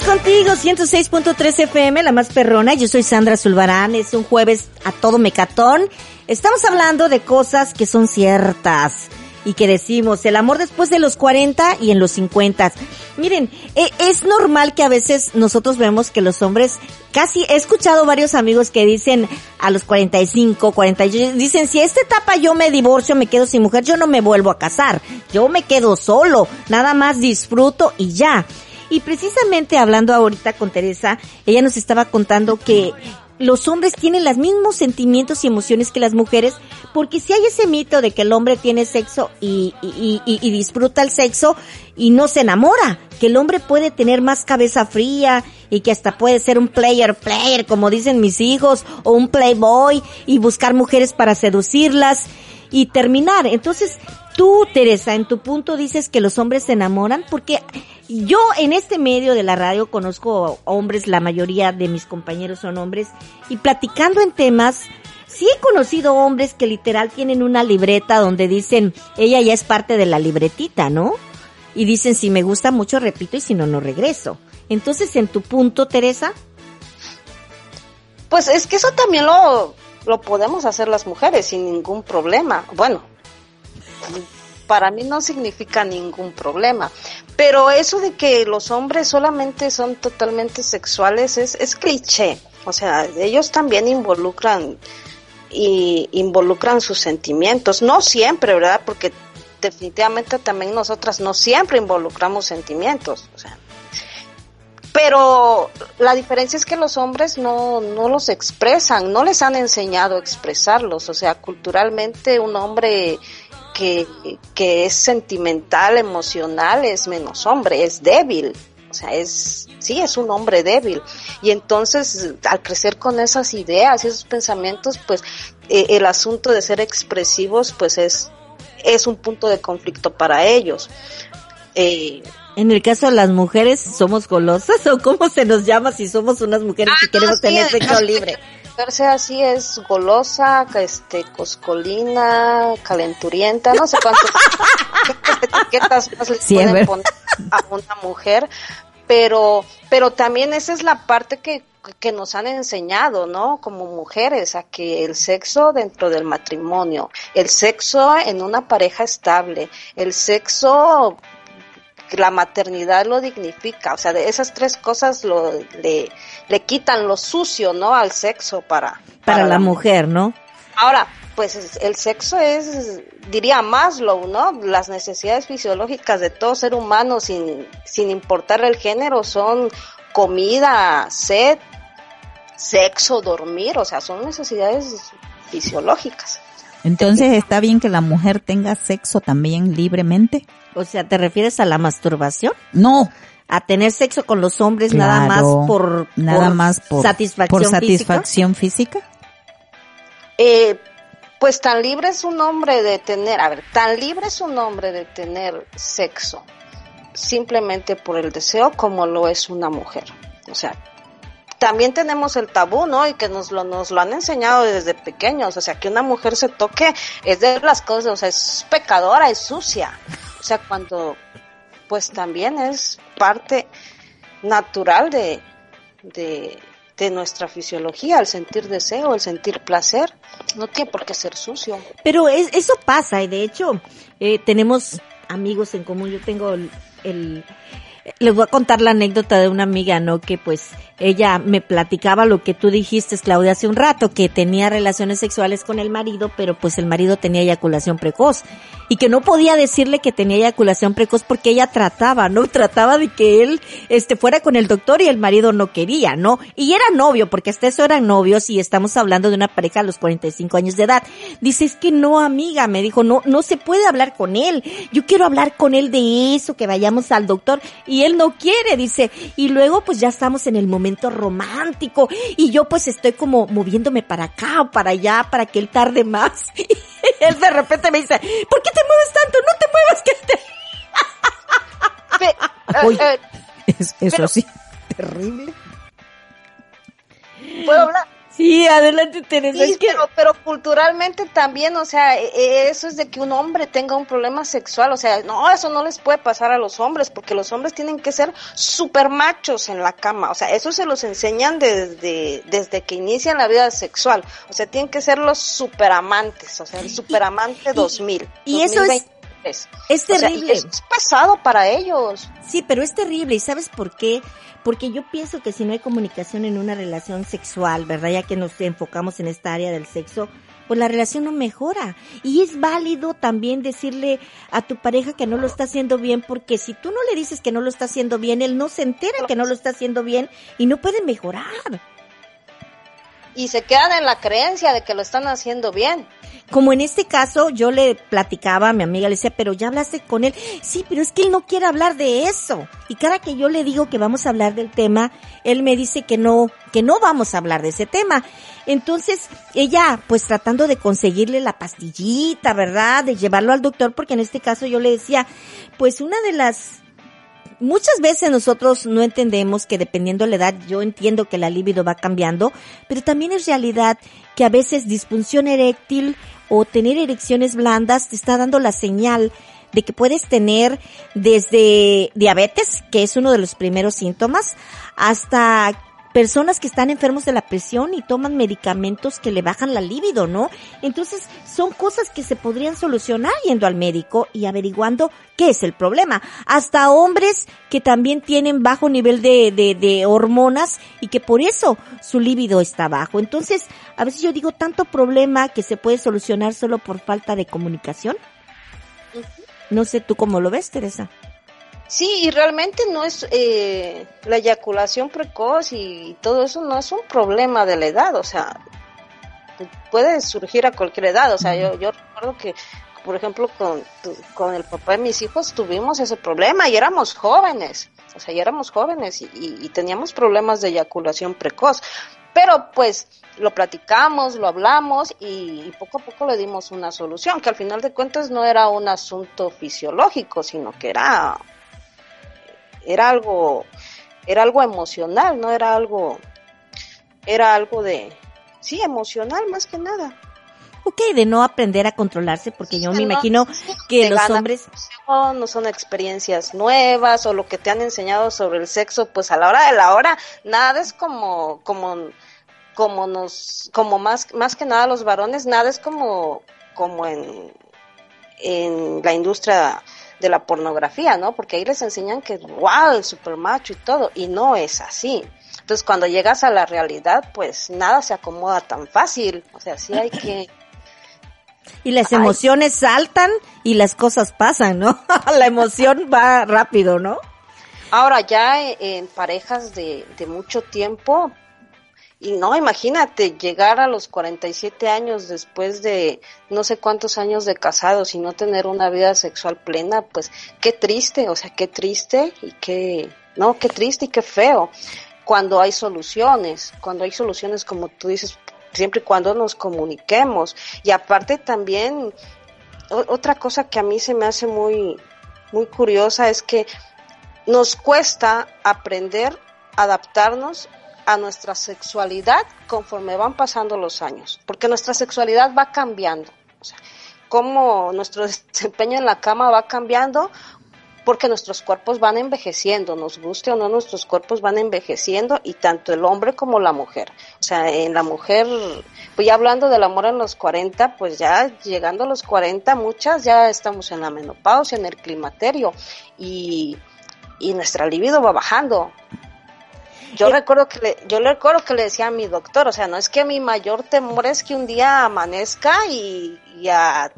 Continuamos contigo, 106.3 FM, la más perrona. Yo soy Sandra Zulbarán. Es un jueves a todo mecatón. Estamos hablando de cosas que son ciertas y que decimos el amor después de los 40 y en los 50. Miren, e, es normal que a veces nosotros vemos que los hombres, casi he escuchado varios amigos que dicen a los 45, 40, dicen si a esta etapa yo me divorcio, me quedo sin mujer, yo no me vuelvo a casar, yo me quedo solo, nada más disfruto y ya. Y precisamente hablando ahorita con Teresa, ella nos estaba contando que los hombres tienen los mismos sentimientos y emociones que las mujeres, porque si hay ese mito de que el hombre tiene sexo y, y, y, y, disfruta el sexo y no se enamora, que el hombre puede tener más cabeza fría y que hasta puede ser un player player, como dicen mis hijos, o un playboy y buscar mujeres para seducirlas y terminar. Entonces, tú, Teresa, en tu punto dices que los hombres se enamoran porque yo en este medio de la radio conozco hombres, la mayoría de mis compañeros son hombres, y platicando en temas, sí he conocido hombres que literal tienen una libreta donde dicen, ella ya es parte de la libretita, ¿no? Y dicen, si me gusta mucho, repito, y si no, no regreso. Entonces, en tu punto, Teresa. Pues es que eso también lo, lo podemos hacer las mujeres sin ningún problema. Bueno, para mí no significa ningún problema. Pero eso de que los hombres solamente son totalmente sexuales es, cliché. O sea, ellos también involucran y involucran sus sentimientos. No siempre, ¿verdad? Porque definitivamente también nosotras no siempre involucramos sentimientos. Pero la diferencia es que los hombres no, no los expresan, no les han enseñado a expresarlos. O sea, culturalmente un hombre que, que es sentimental, emocional, es menos hombre, es débil. O sea, es, sí, es un hombre débil. Y entonces, al crecer con esas ideas y esos pensamientos, pues, eh, el asunto de ser expresivos, pues es, es un punto de conflicto para ellos. Eh, en el caso de las mujeres, ¿somos golosas o cómo se nos llama si somos unas mujeres que queremos sí, tener sexo libre? Verse así es golosa, este, coscolina, calenturienta, no sé cuántas etiquetas más le Sí, pueden poner a una mujer, pero, pero también esa es la parte que, que nos han enseñado, ¿no? Como mujeres, a que el sexo dentro del matrimonio, el sexo en una pareja estable, el sexo la maternidad lo dignifica, o sea, de esas tres cosas lo, le, le quitan lo sucio, ¿no? Al sexo para, Para la mujer, ¿no? Ahora, pues es- el sexo es, diría Maslow, ¿no? Las necesidades fisiológicas de todo ser humano, sin, sin importar el género, son comida, sed, sexo, dormir, o sea, son necesidades fisiológicas. Entonces está bien que la mujer tenga sexo también libremente. O sea, ¿te refieres a la masturbación? No, A tener sexo con los hombres nada más por, nada por más por satisfacción por física? satisfacción física. Eh, pues tan libre es un hombre de tener, a ver, tan libre es un hombre de tener sexo simplemente por el deseo como lo es una mujer. O sea, también tenemos el tabú, ¿no? Y que nos lo, nos lo han enseñado desde pequeños. O sea, que una mujer se toque es de las cosas, o sea, es pecadora, es sucia. O sea, cuando, pues también es parte natural de, de, de nuestra fisiología, el sentir deseo, el sentir placer. No tiene por qué ser sucio. Pero es, eso pasa y de hecho eh, tenemos amigos en común. Yo tengo el, el, les voy a contar la anécdota de una amiga, ¿no? Que pues ella me platicaba lo que tú dijiste, Claudia, hace un rato, que tenía relaciones sexuales con el marido, pero pues el marido tenía eyaculación precoz. Y que no podía decirle que tenía eyaculación precoz porque ella trataba, ¿no? Trataba de que él, este, fuera con el doctor y el marido no quería, ¿no? Y era novio, porque hasta eso eran novios y estamos hablando de una pareja a los 45 años de edad. Dice, es que no, amiga, me dijo, no, no se puede hablar con él. Yo quiero hablar con él de eso, que vayamos al doctor. Y él no quiere, dice. Y luego pues ya estamos en el momento romántico. Y yo pues estoy como moviéndome para acá o para allá para que él tarde más. Y él de repente me dice, ¿por qué te mueves tanto? No te muevas que te... Eh, eh, Es- eso Pero- sí, terrible. ¿Puedo hablar? Sí, adelante Teresa. Sí, es que- pero, pero culturalmente también, o sea, e- e- eso es de que un hombre tenga un problema sexual, o sea, no, eso no les puede pasar a los hombres, porque los hombres tienen que ser super machos en la cama, o sea, eso se los enseñan desde, desde que inician la vida sexual, o sea, tienen que ser los super amantes, o sea, el super amante 2000. y eso es- 2023. es O sea, y terrible. es pesado para ellos. Sí, pero es terrible. ¿Y sabes por qué? Porque yo pienso que si no hay comunicación en una relación sexual, ¿verdad? Ya que nos enfocamos en esta área del sexo, pues la relación no mejora. Y es válido también decirle a tu pareja que no lo está haciendo bien, porque si tú no le dices que no lo está haciendo bien, él no se entera que no lo está haciendo bien y no puede mejorar. Y se quedan en la creencia de que lo están haciendo bien. Como en este caso, yo le platicaba a mi amiga, le decía, pero ya hablaste con él. Sí, pero es que él no quiere hablar de eso. Y cada que yo le digo que vamos a hablar del tema, él me dice que no, que no vamos a hablar de ese tema. Entonces, ella, pues tratando de conseguirle la pastillita, ¿verdad? De llevarlo al doctor, porque en este caso yo le decía, pues una de las muchas veces nosotros no entendemos que dependiendo de la edad, yo entiendo que la libido va cambiando, pero también es realidad que a veces disfunción eréctil o tener erecciones blandas te está dando la señal de que puedes tener desde diabetes, que es uno de los primeros síntomas, hasta personas que están enfermos de la presión y toman medicamentos que le bajan la libido, ¿no? Entonces, son cosas que se podrían solucionar yendo al médico y averiguando qué es el problema. Hasta hombres que también tienen bajo nivel de, de, de hormonas y que por eso su libido está bajo. Entonces, a veces yo digo tanto problema que se puede solucionar solo por falta de comunicación. No sé tú cómo lo ves, Teresa. Sí, y realmente no es eh, la eyaculación precoz y todo eso no es un problema de la edad, o sea, puede surgir a cualquier edad, o sea, yo, yo recuerdo que, por ejemplo, con, con el papá de mis hijos tuvimos ese problema y éramos jóvenes, o sea, y éramos jóvenes y, y- teníamos problemas de eyaculación precoz, pero pues lo platicamos, lo hablamos y poco a poco le dimos una solución, que al final de cuentas no era un asunto fisiológico, sino que era era algo era algo emocional no era algo era algo de sí emocional más que nada. Ok, de no aprender a controlarse, porque yo me No, imagino que los hombres... no, no son experiencias nuevas o lo que te han enseñado sobre el sexo pues a la hora de la hora nada es como como como nos como más más que nada los varones nada es como como en en la industria de la pornografía, ¿no? Porque ahí les enseñan que, wow, el super macho y todo, y no es así. Entonces, cuando llegas a la realidad, pues nada se acomoda tan fácil. O sea, sí hay que... Y las Ay. emociones saltan y las cosas pasan, ¿no? la emoción va rápido, ¿no? Ahora, ya en parejas de, de mucho tiempo, y no, imagínate, llegar a los 47 años después de no sé cuántos años de casados y no tener una vida sexual plena, pues qué triste, o sea, qué triste y qué, no, qué triste y qué feo. Cuando hay soluciones, cuando hay soluciones como tú dices, siempre y cuando nos comuniquemos. Y aparte también, otra cosa que a mí se me hace muy, muy curiosa es que nos cuesta aprender adaptarnos a nuestra sexualidad conforme van pasando los años, porque nuestra sexualidad va cambiando. O sea, cómo nuestro desempeño en la cama va cambiando porque nuestros cuerpos van envejeciendo, nos guste o no, nuestros cuerpos van envejeciendo y tanto el hombre como la mujer. O sea, en la mujer, pues ya hablando del amor en los 40, pues ya llegando a los 40, muchas ya estamos en la menopausia, en el climaterio y y nuestra libido va bajando. Yo Eh, recuerdo que le, yo le recuerdo que le decía a mi doctor, o sea, no es que mi mayor temor es que un día amanezca y, y a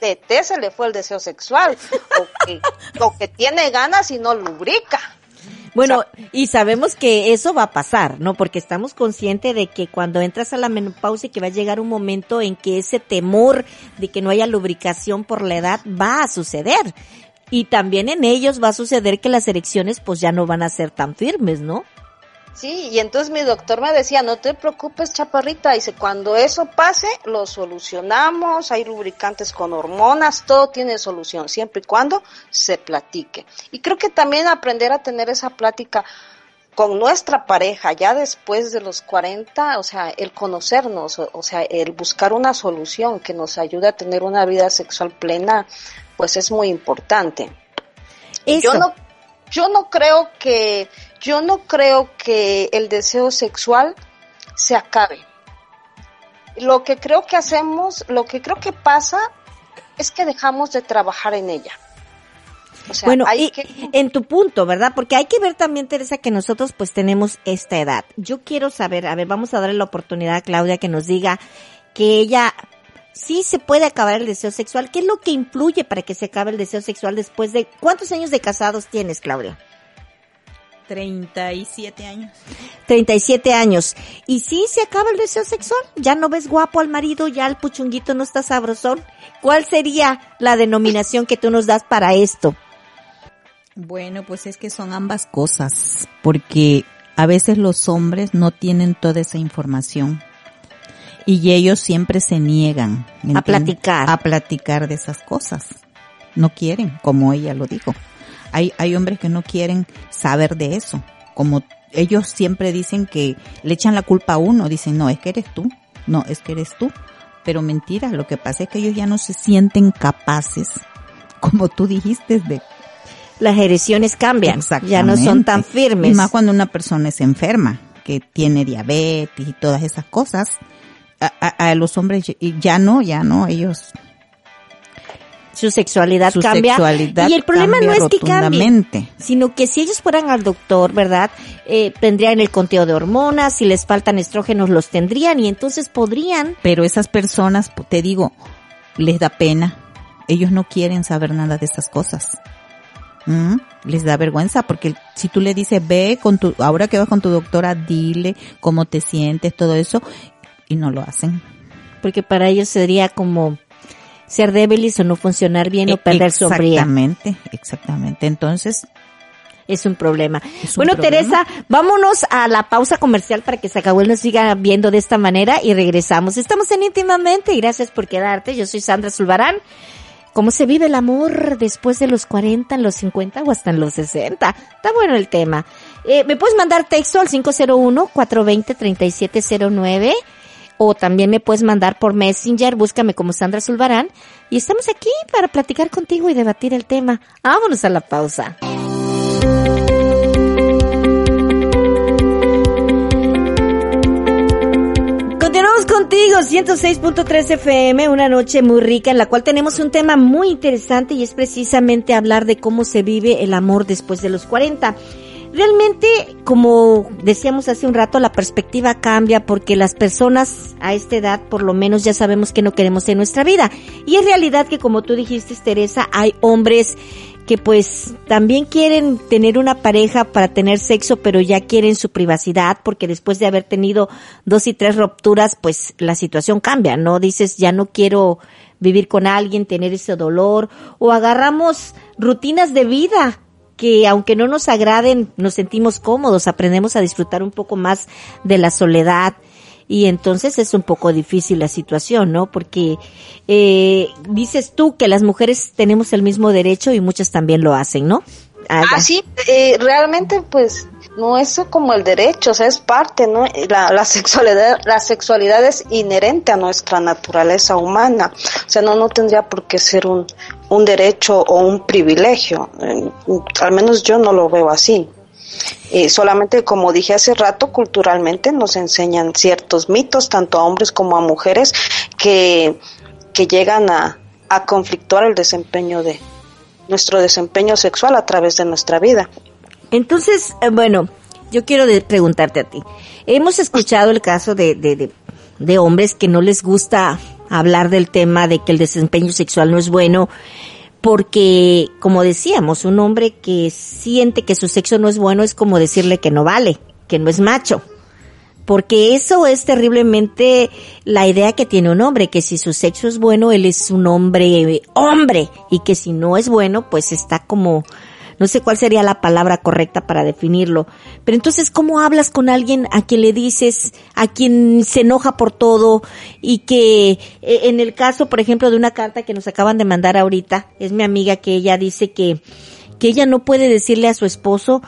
TT se le fue el deseo sexual, o que, o que tiene ganas y no lubrica. Bueno, y sabemos que eso va a pasar, ¿no? Porque estamos conscientes de que cuando entras a la menopausia que va a llegar un momento en que ese temor de que no haya lubricación por la edad va a suceder. Y también en ellos va a suceder que las erecciones pues ya no van a ser tan firmes, ¿no? Sí, y entonces mi doctor me decía, no te preocupes, chaparrita, dice, cuando eso pase, lo solucionamos, hay lubricantes con hormonas, todo tiene solución, siempre y cuando se platique. Y creo que también aprender a tener esa plática con nuestra pareja, ya después de los 40, o sea, el conocernos, o, sea, el buscar una solución que nos ayude a tener una vida sexual plena, pues es muy importante. Eso. Yo no, yo no creo que, yo no creo que el deseo sexual se acabe. Lo que creo que hacemos, lo que creo que pasa es que dejamos de trabajar en ella. O sea, bueno, hay y que, en tu punto, ¿verdad? Porque hay que ver también, Teresa, que nosotros pues tenemos esta edad. Yo quiero saber, a ver, vamos a darle la oportunidad a Claudia que nos diga que ella sí se puede acabar el deseo sexual. ¿Qué es lo que influye para que se acabe el deseo sexual después de cuántos años de casados tienes, Claudia? 37 años. 37 años. ¿Y sí se acaba el deseo sexual? ¿Ya no ves guapo al marido? ¿Ya el puchunguito no está sabrosón? ¿Cuál sería la denominación que tú nos das para esto? Bueno, pues es que son ambas cosas, porque a veces los hombres no tienen toda esa información y ellos siempre se niegan ¿me A platicar. a platicar de esas cosas. No quieren, como ella lo dijo. Hay, hay hombres que no quieren saber de eso, como ellos siempre dicen que le echan la culpa a uno, dicen, no, es que eres tú, no, es que eres tú. Pero mentira, lo que pasa es que ellos ya no se sienten capaces, como tú dijiste, de Las erecciones cambian. Ya no son tan firmes. Y más cuando una persona es enferma, que tiene diabetes y todas esas cosas. A, a- a los hombres ya no, ya no, ellos su sexualidad su cambia. sexualidad y el problema no es que cambie, sino que si ellos fueran al doctor, ¿verdad? Eh, tendrían el conteo de hormonas, si les faltan estrógenos los tendrían y entonces podrían, Pero esas personas, te digo, les da pena. Ellos no quieren saber nada de esas cosas. ¿Mm? Les da vergüenza porque si tú le dices, ve con tu, ahora que vas con tu doctora, dile cómo te sientes, todo eso, y no lo hacen. porque para ellos sería como ser débiles o no funcionar bien o perder su hombría. Exactamente, exactamente. Entonces, Es un problema. Es un bueno, problema. Teresa, vámonos a la pausa comercial para que Zacahuel nos siga viendo de esta manera y regresamos. Estamos en íntimamente y gracias por quedarte. Yo soy Sandra Zulbarán. ¿Cómo se vive el amor después de los 40, en los 50 o hasta en los 60? Está bueno el tema. Eh, Me puedes mandar texto al 501-420-3709 o también me puedes mandar por Messenger, búscame como Sandra Zulbarán y estamos aquí para platicar contigo y debatir el tema. Vámonos a la pausa. Continuamos contigo, 106.3 FM, una noche muy rica en la cual tenemos un tema muy interesante y es precisamente hablar de cómo se vive el amor después de los 40. Realmente, como decíamos hace un rato, la perspectiva cambia porque las personas a esta edad por lo menos ya sabemos que no queremos en nuestra vida. Y es realidad que como tú dijiste, Teresa, hay hombres que pues también quieren tener una pareja para tener sexo, pero ya quieren su privacidad porque después de haber tenido dos y tres rupturas, pues la situación cambia, ¿no? Dices, ya no quiero vivir con alguien, tener ese dolor, o agarramos rutinas de vida que aunque no nos agraden, nos sentimos cómodos, aprendemos a disfrutar un poco más de la soledad y entonces es un poco difícil la situación, ¿no? Porque eh, dices tú que las mujeres tenemos el mismo derecho y muchas también lo hacen, ¿no? Ah. Ah, sí, eh, realmente pues no es como el derecho, o sea, es parte, ¿no? La, la sexualidad, la sexualidad es inherente a nuestra naturaleza humana, o sea, no, no tendría por qué ser un, un derecho o un privilegio, Eh, al menos yo no lo veo así. Eh, solamente como dije hace rato, culturalmente nos enseñan ciertos mitos, tanto a hombres como a mujeres, que, que llegan a, a conflictuar el desempeño de nuestro desempeño sexual a través de nuestra vida. Entonces, eh, bueno, yo quiero preguntarte a ti. Hemos escuchado el caso de, de, de hombres que no les gusta hablar del tema de que el desempeño sexual no es bueno, porque, como decíamos, un hombre que siente que su sexo no es bueno es como decirle que no vale, que no es macho. Porque eso es terriblemente la idea que tiene un hombre, que si su sexo es bueno, él es un hombre, hombre, y que si no es bueno, pues está como, no sé cuál sería la palabra correcta para definirlo. Pero entonces, ¿cómo hablas con alguien a quien le dices, a quien se enoja por todo y que eh, en el caso, por ejemplo, de una carta que nos acaban de mandar ahorita, es mi amiga que ella dice que, que ella no puede decirle a su esposo,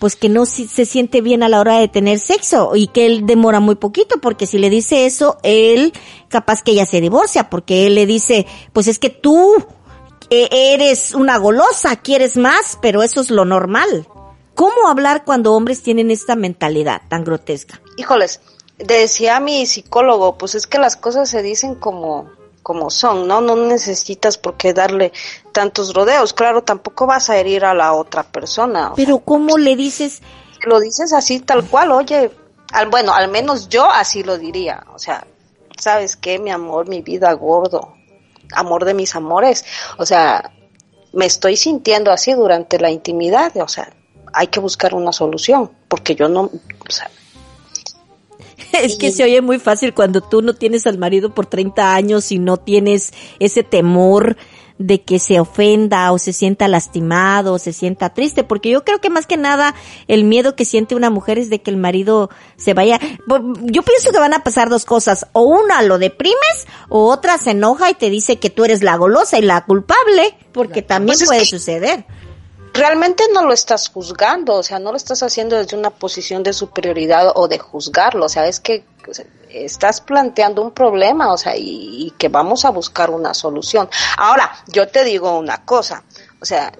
pues que no se siente bien a la hora de tener sexo y que él demora muy poquito porque si le dice eso, él capaz que ella se divorcia porque él le dice, pues es que tú eh, eres una golosa, quieres más, pero eso es lo normal. ¿Cómo hablar cuando hombres tienen esta mentalidad tan grotesca? Híjoles, decía mi psicólogo, pues es que las cosas se dicen como como son, ¿no? No necesitas por qué darle tantos rodeos. Claro, tampoco vas a herir a la otra persona. Pero ¿cómo le dices? lo dices así tal cual, oye, al, bueno, al menos yo así lo diría. O sea, ¿sabes qué, mi amor, mi vida gordo? Amor de mis amores. O sea, me estoy sintiendo así durante la intimidad. O sea, hay que buscar una solución, porque yo no, o sea, Es que se oye muy fácil cuando tú no tienes al marido por 30 años y no tienes ese temor de que se ofenda o se sienta lastimado o se sienta triste, porque yo creo que más que nada el miedo que siente una mujer es de que el marido se vaya. Yo pienso que van a pasar dos cosas, o una lo deprimes o otra se enoja y te dice que tú eres la golosa y la culpable, porque también Pues es puede que- suceder. Realmente no lo estás juzgando, o sea, no lo estás haciendo desde una posición de superioridad o de juzgarlo, o sea, es que estás planteando un problema, o sea, y, que vamos a buscar una solución. Ahora, yo te digo una cosa, o sea,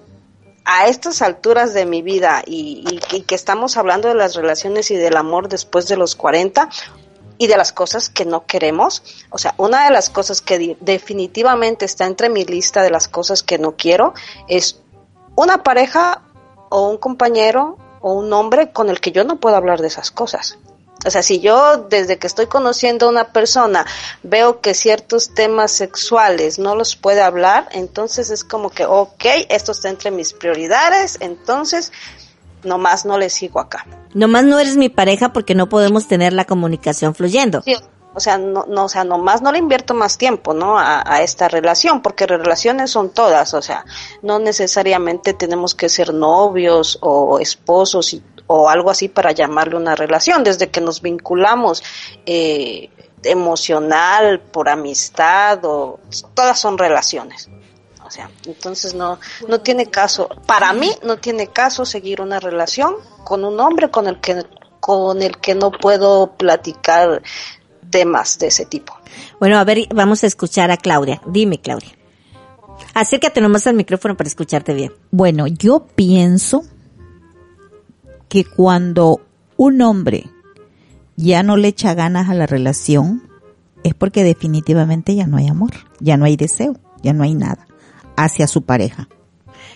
a estas alturas de mi vida y, y y que estamos hablando de las relaciones y del amor después de los 40, y de las cosas que no queremos. O sea, una de las cosas que definitivamente está entre mi lista de las cosas que no quiero es una pareja o un compañero o un hombre con el que yo no puedo hablar de esas cosas. O sea, si yo desde que estoy conociendo a una persona veo que ciertos temas sexuales no los puede hablar, entonces es como que, ok, esto está entre mis prioridades, entonces nomás no le sigo acá. Nomás no eres mi pareja porque no podemos tener la comunicación fluyendo. Sí, o sea, no, no, o sea, nomás no le invierto más tiempo, ¿no? A, a esta relación, porque relaciones son todas, o sea, no necesariamente tenemos que ser novios o esposos y, o algo así para llamarle una relación, desde que nos vinculamos eh, emocional, por amistad, o todas son relaciones. O sea, entonces no, no tiene caso, para mí no tiene caso seguir una relación con un hombre con el que, con el que no puedo platicar temas de ese tipo. Bueno, a ver, vamos a escuchar a Claudia. Dime, Claudia. Acércate nomás al micrófono para escucharte bien. Bueno, yo pienso que cuando un hombre ya no le echa ganas a la relación, es porque definitivamente ya no hay amor, ya no hay deseo, ya no hay nada hacia su pareja.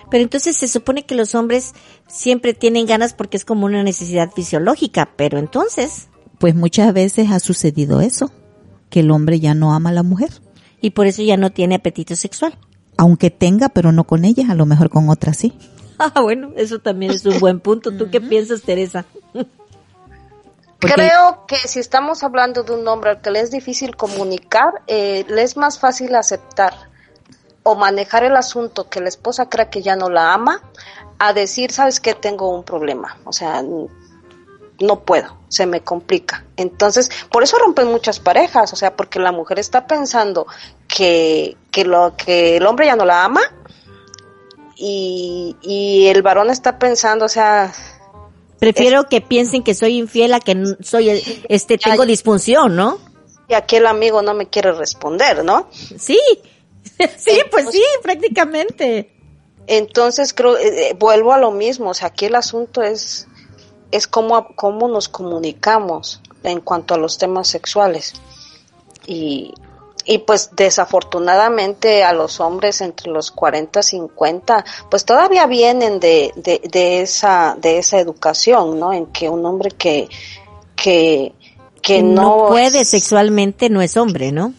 Pero entonces se supone que los hombres siempre tienen ganas porque es como una necesidad fisiológica, pero entonces, Pues muchas veces ha sucedido eso, que el hombre ya no ama a la mujer, y por eso ya no tiene apetito sexual. aunque tenga, pero no con ella, a lo mejor con otra sí. Ah, bueno, eso también es un buen punto. ¿Tú qué piensas, Teresa? Porque- Creo que si estamos hablando de un hombre al que le es difícil comunicar, eh, le es más fácil aceptar o manejar el asunto que la esposa crea que ya no la ama, a decir, sabes que tengo un problema, o sea, no puedo, se me complica. Entonces, por eso rompen muchas parejas, o sea, porque la mujer está pensando que, que, lo, que el hombre ya no la ama y, y el varón está pensando, o sea, Prefiero que piensen que soy infiel a que soy, este, tengo disfunción, ¿no? y aquel amigo no me quiere responder, ¿no? Sí. Sí, pues sí, prácticamente. Entonces creo, eh, eh, vuelvo a lo mismo, o sea, aquí el asunto es, es cómo, cómo nos comunicamos en cuanto a los temas sexuales. Y y pues desafortunadamente a los hombres entre los 40 y 50 pues todavía vienen de, de, de, esa de esa educación no en que un hombre que que que no, no puede sexualmente no es hombre no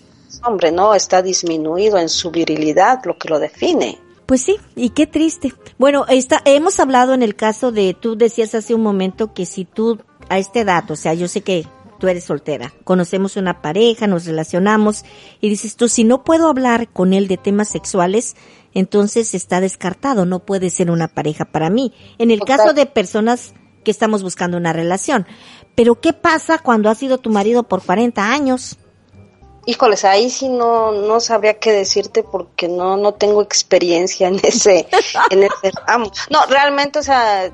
hombre no está disminuido en su virilidad lo que lo define pues sí, y qué triste. Bueno, está, hemos hablado en el caso de, tú decías hace un momento que si tú a este dato, o sea, yo sé que tú eres soltera, conocemos una pareja, nos relacionamos y dices tú, si no puedo hablar con él de temas sexuales, entonces está descartado, no puede ser una pareja para mí. En el caso de personas que estamos buscando una relación. Pero ¿qué pasa cuando ha sido tu marido por 40 años? Híjoles, ahí sí no, no sabría qué decirte porque no, no tengo experiencia en ese, en ese No, realmente, o sea,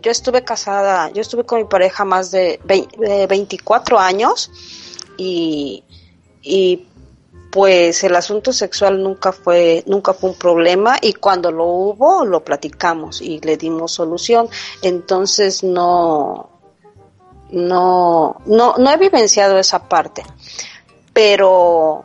yo estuve casada, yo estuve con mi pareja más de, 24 años y, y pues el asunto sexual nunca fue nunca fue un problema y cuando lo hubo lo platicamos y le dimos solución. Entonces no no no no he vivenciado esa parte pero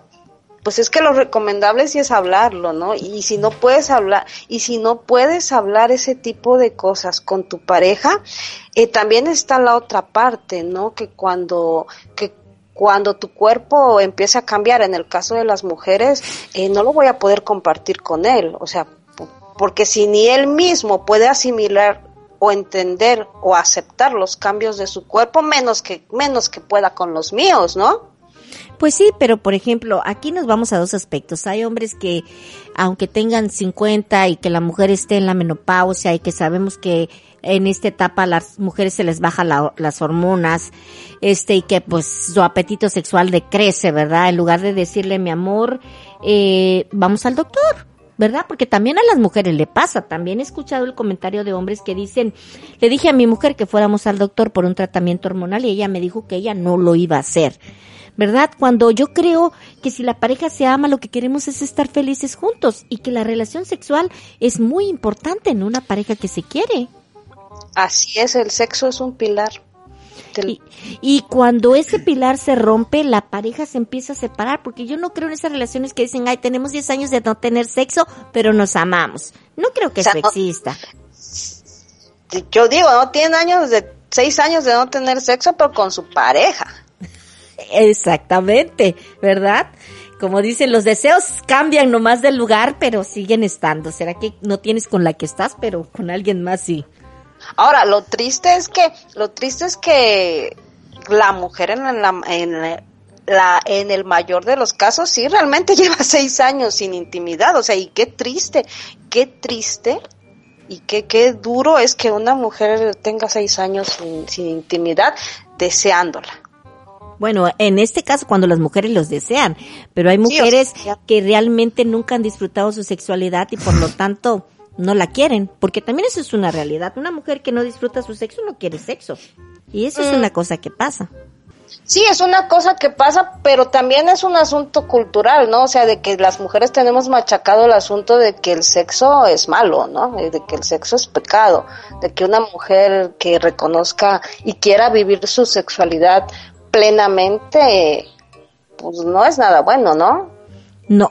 pues es que lo recomendable sí es hablarlo, ¿no? Y si no puedes hablar, y si no puedes hablar ese tipo de cosas con tu pareja, eh, también está la otra parte, ¿no? Que cuando, que cuando tu cuerpo empieza a cambiar, en el caso de las mujeres, eh, no lo voy a poder compartir con él, o sea, porque si ni él mismo puede asimilar o entender o aceptar los cambios de su cuerpo, menos que, menos que pueda con los míos, ¿no? Pues sí, pero por ejemplo, aquí nos vamos a dos aspectos. Hay hombres que, aunque tengan 50 y que la mujer esté en la menopausia y que sabemos que en esta etapa a las mujeres se les baja las hormonas, este, y que pues su apetito sexual decrece, ¿verdad? En lugar de decirle, mi amor, eh, vamos al doctor. ¿verdad? Porque también a las mujeres le pasa. También he escuchado el comentario de hombres que dicen, le dije a mi mujer que fuéramos al doctor por un tratamiento hormonal y ella me dijo que ella no lo iba a hacer. ¿Verdad? Cuando yo creo que si la pareja se ama, lo que queremos es estar felices juntos y que la relación sexual es muy importante en una pareja que se quiere. Así es, el sexo es un pilar. Y, y, cuando ese pilar se rompe, la pareja se empieza a separar, porque yo no creo en esas relaciones que dicen, ay, tenemos 10 años de no tener sexo, pero nos amamos. No creo que eso exista. Yo digo, no tienen años de, 6 años de no tener sexo, pero con su pareja. Exactamente, ¿verdad? Como dicen, los deseos cambian nomás del lugar, pero siguen estando. ¿Será que no tienes con la que estás, pero con alguien más sí? Ahora, lo triste es que, lo triste es que la mujer en la, en la, en el mayor de los casos sí realmente lleva seis años sin intimidad, o sea, y qué triste, qué triste y qué, qué duro es que una mujer tenga seis años sin, sin intimidad deseándola. Bueno, en este caso cuando las mujeres los desean, pero hay mujeres que realmente nunca han disfrutado su sexualidad y por lo tanto no la quieren, porque también eso es una realidad. Una mujer que no disfruta su sexo no quiere sexo. Y eso es mm. una cosa que pasa. Sí, es una cosa que pasa, pero también es un asunto cultural, ¿no? O sea, de que las mujeres tenemos machacado el asunto de que el sexo es malo, ¿no? De que el sexo es pecado, de que una mujer que reconozca y quiera vivir su sexualidad plenamente, pues no es nada bueno, ¿no? No,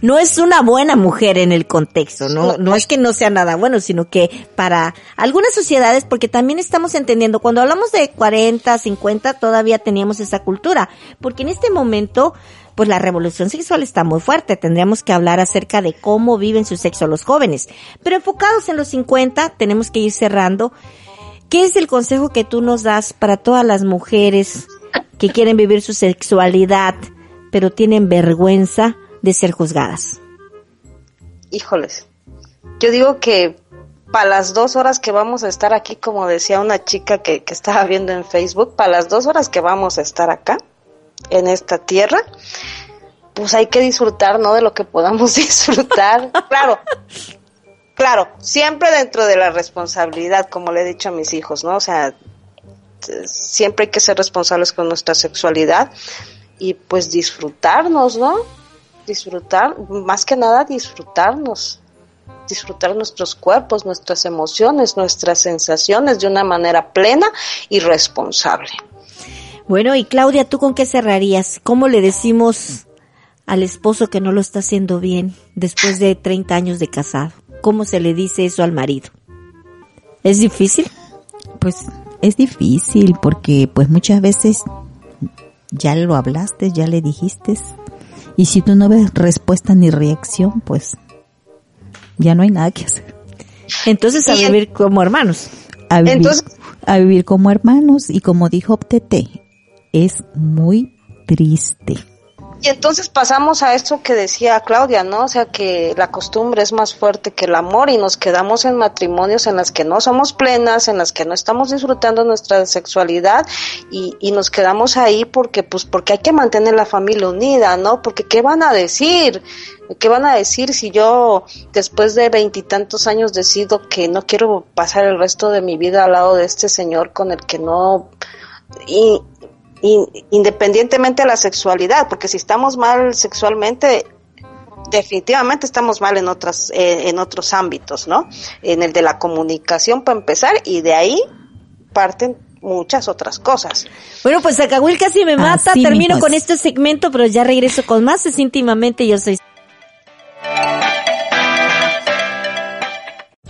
no es una buena mujer en el contexto, no, no es que no sea nada bueno, sino que para algunas sociedades, porque también estamos entendiendo, cuando hablamos de 40, 50, todavía teníamos esa cultura, porque en este momento, pues la revolución sexual está muy fuerte, tendríamos que hablar acerca de cómo viven su sexo los jóvenes, pero enfocados en los 50, tenemos que ir cerrando. ¿Qué es el consejo que tú nos das para todas las mujeres que quieren vivir su sexualidad, pero tienen vergüenza de ser juzgadas? Híjoles, yo digo que para las dos horas que vamos a estar aquí, como decía una chica que, que estaba viendo en Facebook, para las dos horas que vamos a estar acá, en esta tierra, pues hay que disfrutar, ¿no? De lo que podamos disfrutar. claro, claro, siempre dentro de la responsabilidad, como le he dicho a mis hijos, ¿no? O sea, siempre hay que ser responsables con nuestra sexualidad y pues disfrutarnos, ¿no? Disfrutar, más que nada disfrutarnos, disfrutar nuestros cuerpos, nuestras emociones, nuestras sensaciones de una manera plena y responsable. Bueno, y Claudia, ¿tú con qué cerrarías? ¿Cómo le decimos al esposo que no lo está haciendo bien después de 30 años de casado? ¿Cómo se le dice eso al marido? ¿Es difícil? Pues es difícil porque pues muchas veces ya lo hablaste, ya le dijiste y si tú no ves respuesta ni reacción, pues ya no hay nada que hacer. Entonces a vivir como hermanos. A vivir, a vivir como hermanos y como dijo Tete, es muy triste. Y entonces pasamos a esto que decía Claudia, ¿no? O sea, que la costumbre es más fuerte que el amor y nos quedamos en matrimonios en las que no somos plenas, en las que no estamos disfrutando nuestra sexualidad y, y nos quedamos ahí porque, pues, porque hay que mantener la familia unida, ¿no? Porque ¿qué van a decir? ¿Qué van a decir si yo después de veintitantos años decido que no quiero pasar el resto de mi vida al lado de este señor con el que no... Y, independientemente de la sexualidad, porque si estamos mal sexualmente, definitivamente estamos mal en otras eh, en otros ámbitos, ¿no? En el de la comunicación para empezar y de ahí parten muchas otras cosas. Bueno, pues Acahuil casi me mata, termino con este segmento, pero ya regreso con más, es íntimamente, yo soy